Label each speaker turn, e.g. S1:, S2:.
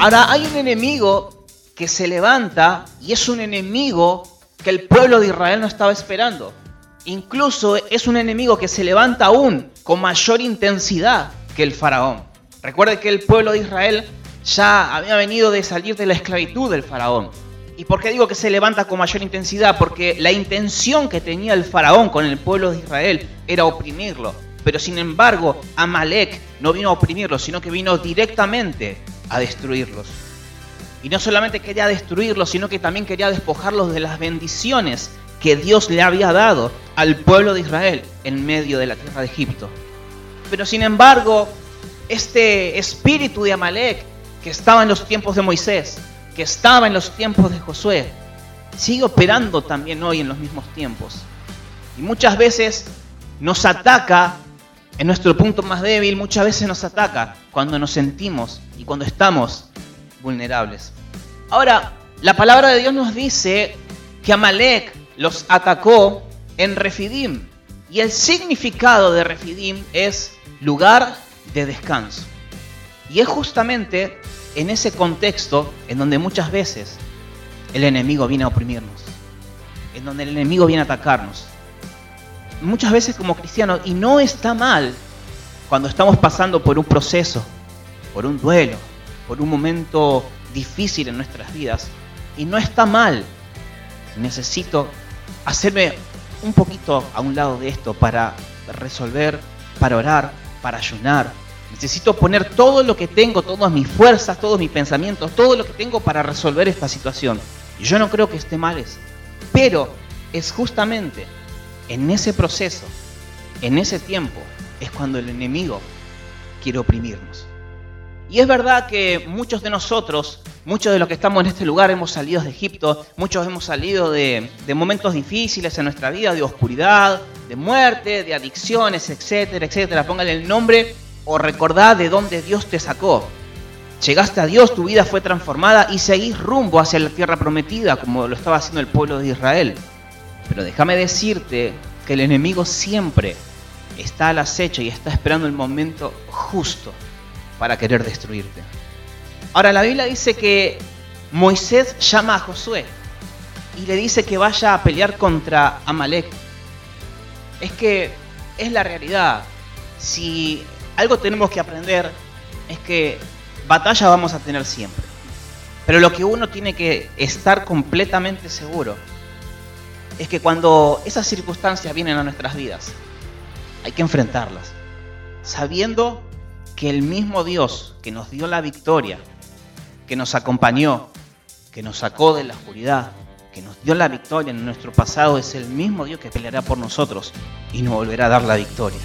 S1: Ahora hay un enemigo que se levanta y es un enemigo que el pueblo de Israel no estaba esperando. Incluso es un enemigo que se levanta aún con mayor intensidad que el faraón. Recuerde que el pueblo de Israel ya había venido de salir de la esclavitud del faraón. ¿Y por qué digo que se levanta con mayor intensidad? Porque la intención que tenía el faraón con el pueblo de Israel era oprimirlo. Pero sin embargo, Amalek no vino a oprimirlos, sino que vino directamente a destruirlos. Y no solamente quería destruirlos, sino que también quería despojarlos de las bendiciones que Dios le había dado al pueblo de Israel en medio de la tierra de Egipto. Pero sin embargo, este espíritu de Amalek que estaba en los tiempos de Moisés, que estaba en los tiempos de Josué, sigue operando también hoy en los mismos tiempos. Y muchas veces nos ataca en nuestro punto más débil, muchas veces nos ataca cuando nos sentimos y cuando estamos vulnerables. Ahora, la palabra de Dios nos dice que Amalek los atacó en Refidim. Y el significado de Refidim es lugar de descanso. Y es justamente en ese contexto en donde muchas veces el enemigo viene a oprimirnos, en donde el enemigo viene a atacarnos. Muchas veces como cristianos, y no está mal cuando estamos pasando por un proceso, por un duelo, por un momento difícil en nuestras vidas, y no está mal. Necesito hacerme un poquito a un lado de esto para resolver, para orar, para ayunar, Necesito poner todo lo que tengo, todas mis fuerzas, todos mis pensamientos, todo lo que tengo para resolver esta situación. Y yo no creo que esté mal eso. Pero es justamente en ese proceso, en ese tiempo, es cuando el enemigo quiere oprimirnos. Y es verdad que muchos de nosotros, muchos de los que estamos en este lugar, hemos salido de Egipto, muchos hemos salido de, momentos difíciles en nuestra vida, de oscuridad, de muerte, de adicciones, etcétera, etcétera. Póngale el nombre o recordá de dónde Dios te sacó. Llegaste a Dios, tu vida fue transformada y seguís rumbo hacia la tierra prometida como lo estaba haciendo el pueblo de Israel. Pero déjame decirte que el enemigo siempre está al acecho y está esperando el momento justo para querer destruirte. Ahora la Biblia dice que Moisés llama a Josué y le dice que vaya a pelear contra Amalek. Es que es la realidad. Si algo tenemos que aprender es que batalla vamos a tener siempre. Pero lo que uno tiene que estar completamente seguro es que cuando esas circunstancias vienen a nuestras vidas, hay que enfrentarlas, sabiendo que el mismo Dios que nos dio la victoria, que nos acompañó, que nos sacó de la oscuridad, que nos dio la victoria en nuestro pasado, es el mismo Dios que peleará por nosotros y nos volverá a dar la victoria.